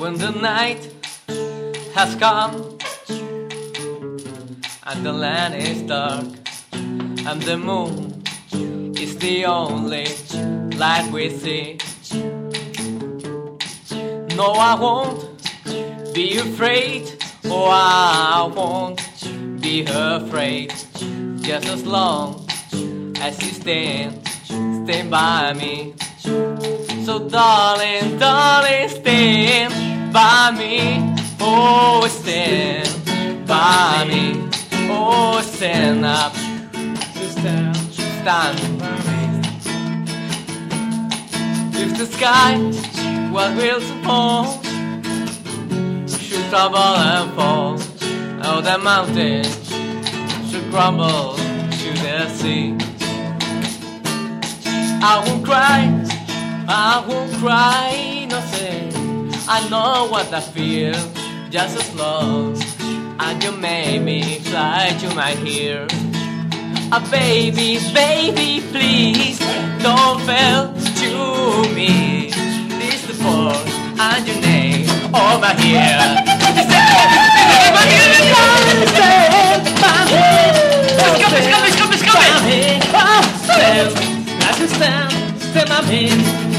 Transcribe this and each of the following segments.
when the night has come and the land is dark and the moon is the only light we see. No, I won't be afraid. Oh, I won't be afraid. Just as long as you stand, stand by me. So, darling, darling, stand by me. Oh, stand by me. Oh, stand up. Stand, stand by me. If the sky was will to fall, should trouble and fall. Oh, the mountains should crumble to the sea. I won't cry, I won't cry. I know what I feel, just as long as you made me fly to my ear. A baby, baby, please don't fail to me. This the force and your name over here. Over here, stand by me. Let's go, let's go, let's go, let's go. Stand, stand, stand by me.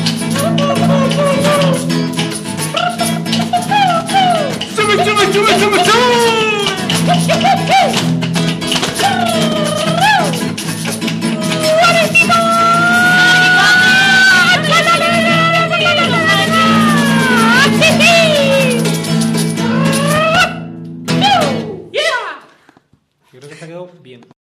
Bien.